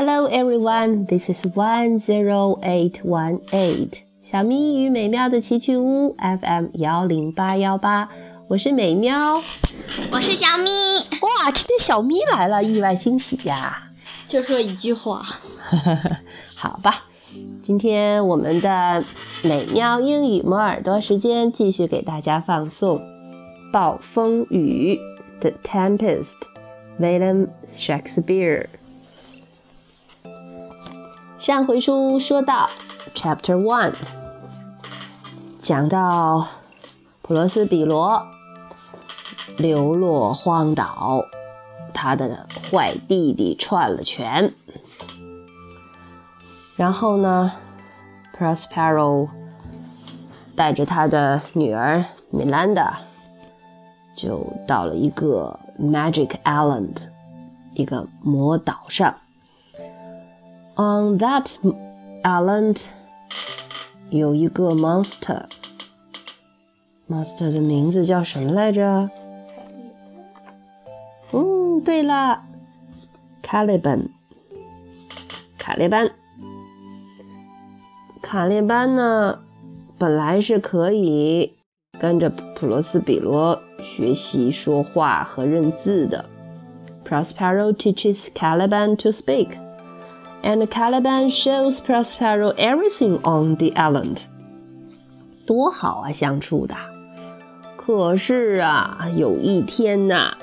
Hello everyone, this is one zero eight one eight 小咪与美妙的奇趣屋 FM 幺零八幺八，我是美妙，我是小咪。哇，今天小咪来了，意外惊喜呀！就说一句话，好吧，今天我们的美妙英语磨耳朵时间继续给大家放送《暴风雨》The Tempest，William Shakespeare。 上回书说到 Chapter One，讲到普罗斯比罗流落荒岛，他的坏弟弟串了拳，然后呢，Prospero 带着他的女儿米兰达就到了一个 Magic Island，一个魔岛上。On that island 有一个 monster，monster 的名字叫什么来着？嗯，对了，卡列班，卡列班，卡列班呢，本来是可以跟着普罗斯比罗学习说话和认字的。Prospero teaches Caliban to speak and the Caliban shows Prospero everything on the island. 多好啊，相处的。可是啊，有一天呐、啊、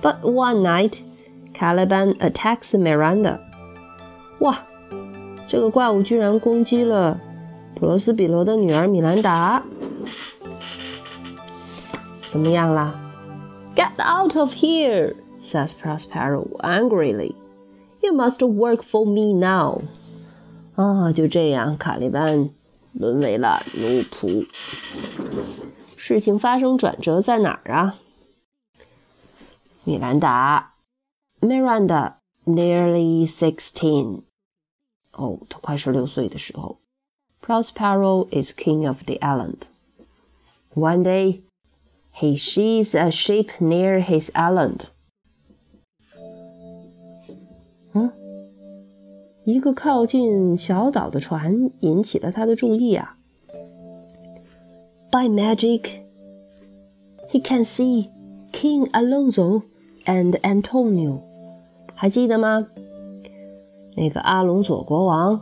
，But one night, Caliban attacks Miranda. 哇，这个怪物居然攻击了普罗斯比罗的女儿米兰达。怎么样啦？Get out of here! says Prospero angrily. You must work for me now. 啊，就这样，卡利班沦为了奴仆。事情发生转折在哪儿啊？米兰达，Miranda nearly sixteen，哦，她快十六岁的时候，Prospero is king of the island. One day, he sees a ship near his island. 嗯，一个靠近小岛的船引起了他的注意啊。By magic, he can see King Alonso and Antonio。还记得吗？那个阿隆索国王，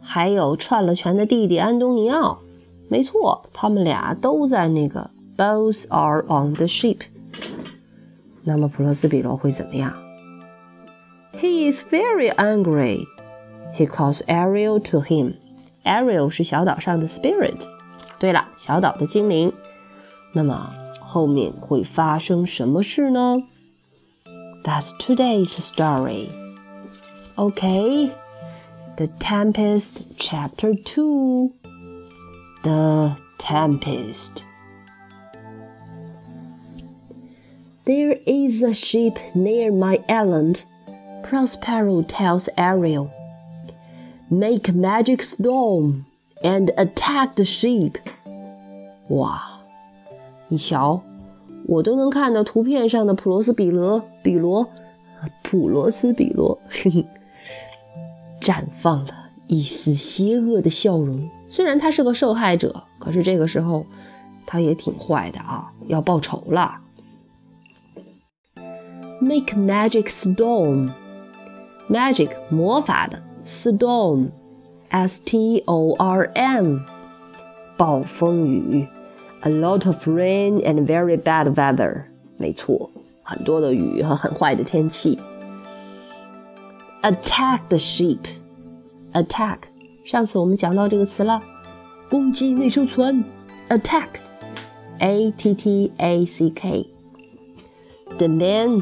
还有串了拳的弟弟安东尼奥。没错，他们俩都在那个 Both are on the ship。那么普罗斯比罗会怎么样 ？He is very angry. He calls Ariel to him. Ariel 是小岛上的 spirit。对了，小岛的精灵。那么后面会发生什么事呢？That's today's story. Okay. The Tempest, Chapter 2. The Tempest. There is a ship near my island Prospero tells Ariel, Make magic storm and attack the sheep. 哇，你瞧，我都能看到图片上的普罗斯比罗，比罗，普罗斯比罗，嘿嘿，绽放了一丝邪恶的笑容。虽然他是个受害者，可是这个时候他也挺坏的啊，要报仇了。Make magic storm. magic 魔法的 storm s t o r m 暴风雨 a lot of rain and very bad weather 没错，很多的雨和很坏的天气。Attack the ship. Attack，上次我们讲到这个词了，攻击那艘船。Attack, A T T A C K. The man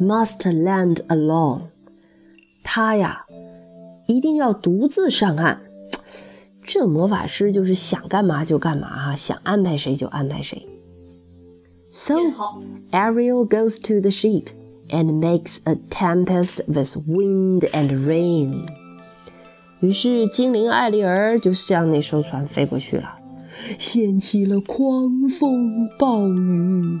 must land alone， 他呀，一定要独自上岸。这魔法师就是想干嘛就干嘛哈，想安排谁就安排谁。So Ariel goes to the ship and makes a tempest with wind and rain. 于是精灵艾丽儿就向那艘船飞过去了，掀起了狂风暴雨。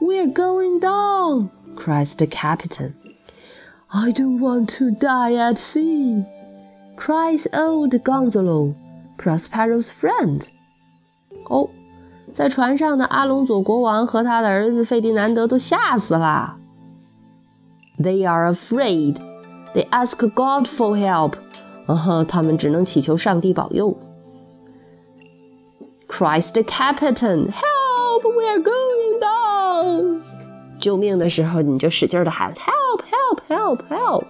We're going down! cries the captain. I don't want to die at sea cries old Gonzalo, Prospero's friend. 哦，在船上的阿隆佐国王和他的儿子费迪南德都吓死了。They are afraid. They ask God for help. 嗯哼，他们只能祈求上帝保佑。Cries the captain, "Help! We're going down!" 救命的时候，你就使劲的喊，Help! Help! Help! Help!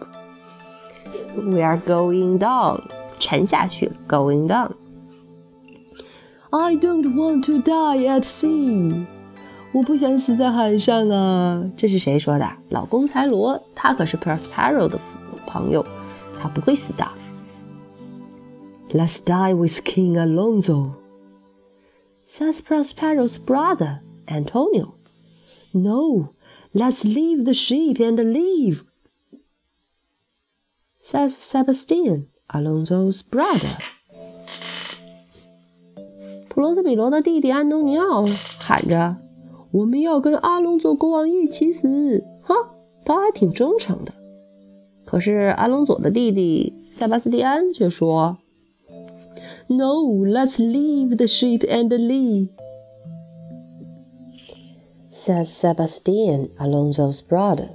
We are going down，沉下去了。Going down。I don't want to die at sea。我不想死在海上啊！这是谁说的？老公才罗，他可是 Prospero 的朋友，他不会死的。Let's die with King Alonso, says Prospero's brother Antonio. No, let's leave the ship and leave says Sebastian, Alonso's brother. 普罗斯比罗的弟弟安东尼奥喊着：“我们要跟阿隆佐国王一起死！”哈，他还挺忠诚的。可是阿隆佐的弟弟塞巴斯蒂安却说：“No, let's leave the ship and leave,” says Sebastian, Alonso's brother.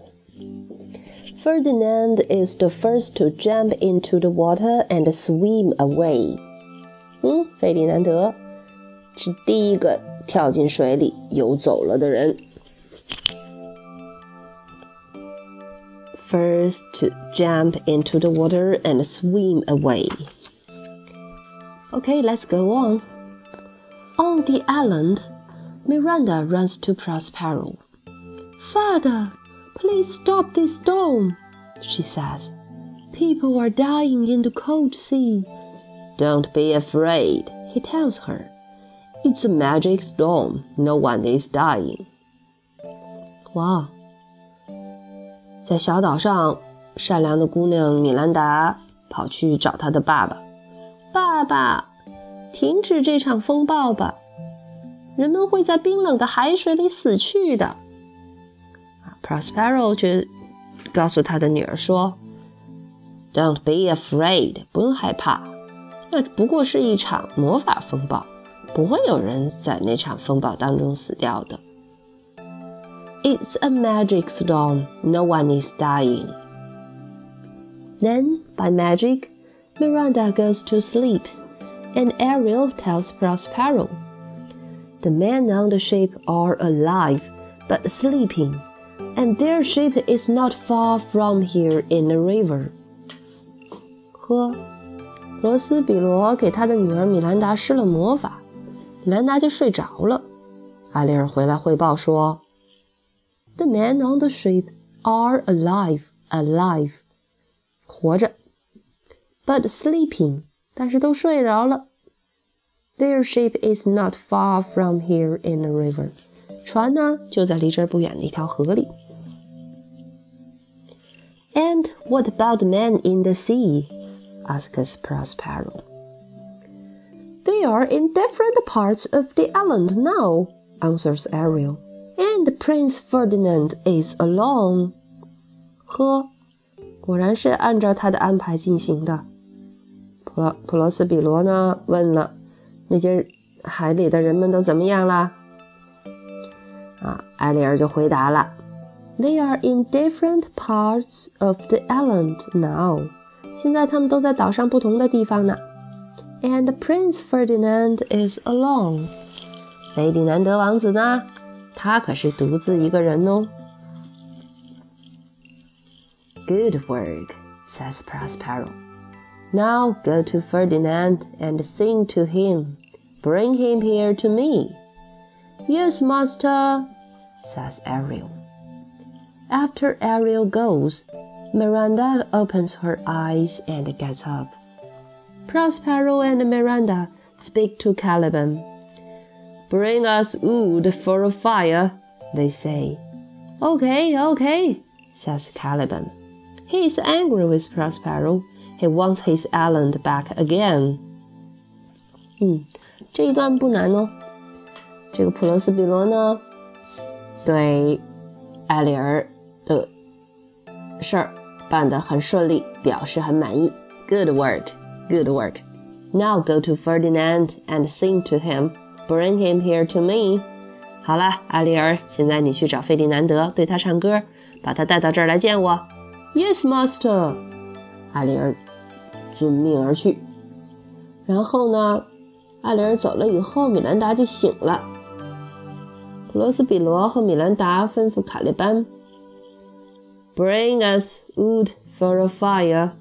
Ferdinand is the first to jump into the water and swim away. 嗯，费迪南德是第一个跳进水里游走了的人。First to jump into the water and swim away. Okay, let's go on. On the island, Miranda runs to Prospero. Father, Please stop this storm, she says. People are dying in the cold sea. Don't be afraid, he tells her. It's a magic storm. No one is dying. 哇，在小岛上，善良的姑娘米兰达跑去找她的爸爸。爸爸，停止这场风暴吧！ 人们会在冰冷的海水里死去的。Prospero 却告诉他的女儿说：“Don't be afraid，不用害怕，那不过是一场魔法风暴，不会有人在那场风暴当中死掉的。It's a magic storm. No one is dying. Then, by magic, Miranda goes to sleep, and Ariel tells Prospero. The men on the ship are alive, but sleeping and their ship is not far from here in the river. 呵，罗斯比罗给他的女儿米兰达施了魔法，米兰达就睡着了。艾丽尔回来汇报说：“The men on the ship are alive, alive，活着，but sleeping，但是都睡着了。 Their ship is not far from here in the river，船呢就在离这儿不远的一条河里。” And what about men in the sea? asks Prospero. They are in different parts of the island now, answers Ariel, and Prince Ferdinand is alone. 呵，果然是按照他的安排进行的。普罗普罗斯比罗呢问了， 那些海里的人们都怎么样啦？啊，艾丽儿就回答了 They are in different parts of the island now. 现在他们都在岛上不同的地方呢。And Prince Ferdinand is alone. 费迪南德王子呢？他可是独自一个人哦。Good work, says Prospero. Now go to Ferdinand and sing to him. Bring him here to me. Yes, master, says Ariel. After Ariel goes, Miranda opens her eyes and gets up. Prospero and Miranda speak to Caliban. Bring us wood for a fire, they say. Okay, okay, says Caliban. He is angry with Prospero. He wants his island back again. 嗯，这一段不难哦。这个普罗斯比罗呢，对艾丽尔的事儿办得很顺利，表示很满意。Good work, good work. Now go to Ferdinand and sing to him. Bring him here to me. 好了，艾丽尔，现在你去找费迪南德，对他唱歌，把他带到这儿来见我。Yes, master. 艾丽尔 遵命而去。然后呢，艾丽尔走了以后，米兰达就醒了。普罗斯比罗和米兰达吩咐卡列班：“Bring us wood for a fire，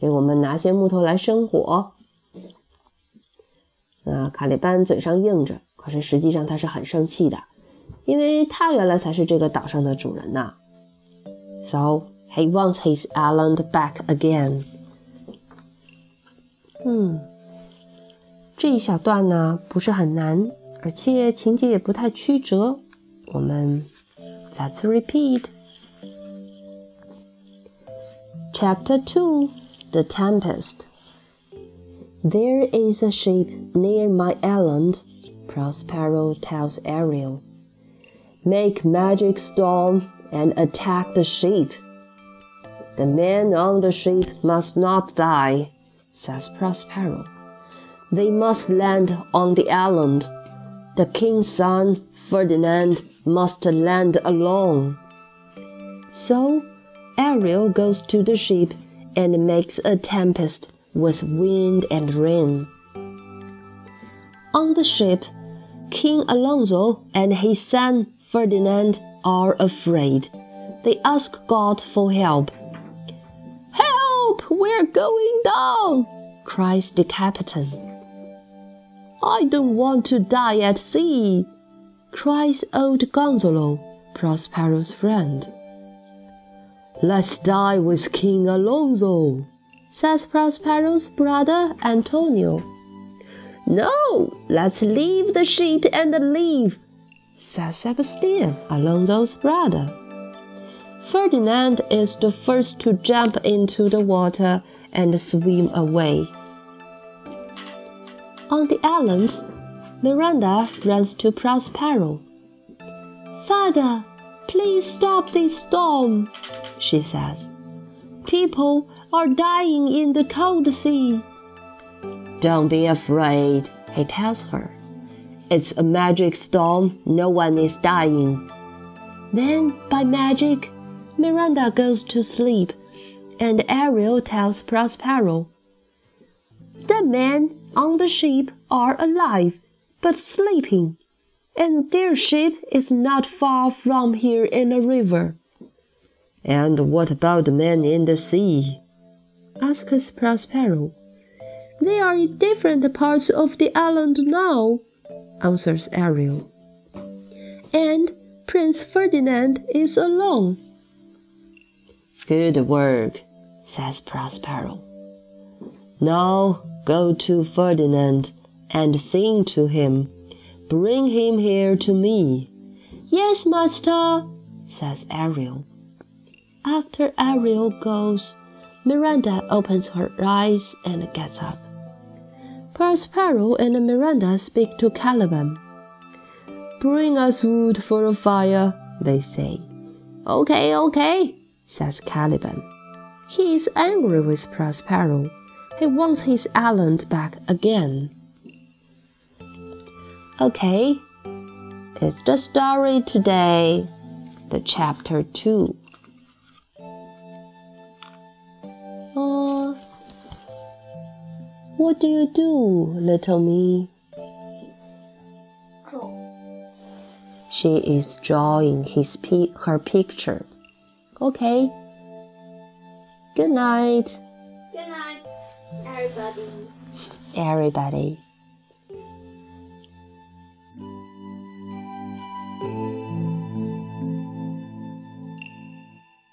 给我们拿些木头来生火。”啊卡列班嘴上应着，可是实际上他是很生气的，因为他原来才是这个岛上的主人呐。So he wants his island back again。嗯，这一小段呢不是很难。而且情节也不太曲折。我们 Let's repeat. Chapter 2 The Tempest. There is a ship near my island, Prospero tells Ariel. Make magic storm and attack the ship. The men on the ship must not die, says Prospero. They must land on the island the king's son, Ferdinand, must land alone. So Ariel goes to the ship and makes a tempest with wind and rain. On the ship, King Alonso and his son Ferdinand are afraid. They ask God for help. We're going down! cries the captain. I don't want to die at sea, cries old Gonzalo, Prospero's friend. Let's die with King Alonso, says Prospero's brother Antonio. No, let's leave the ship and leave, says Sebastian, Alonso's brother. Ferdinand is the first to jump into the water and swim away. On the island, Miranda runs to Prospero. Father, please stop this storm, she says. People are dying in the cold sea. Don't be afraid, he tells her. It's a magic storm, no one is dying. Then, by magic, Miranda goes to sleep, and Ariel tells Prospero. The men on the ship are alive, but sleeping, and their ship is not far from here in the river. And what about the men in the sea? asks Prospero. They are in different parts of the island now, answers Ariel. And Prince Ferdinand is alone. Good work, says Prospero. Now Go to Ferdinand and sing to him. Bring him here to me. Yes, master, says Ariel. After Ariel goes, Miranda opens her eyes and gets up. Prospero and Miranda speak to Caliban. Bring us wood for a fire, they say. Okay, okay, says Caliban. He is angry with Prospero he wants his island back again. Okay, it's the story today. the chapter two. Uh, what do you do, little me? She is drawing his her picture. Okay. Good night, Good night, everybody. everybody.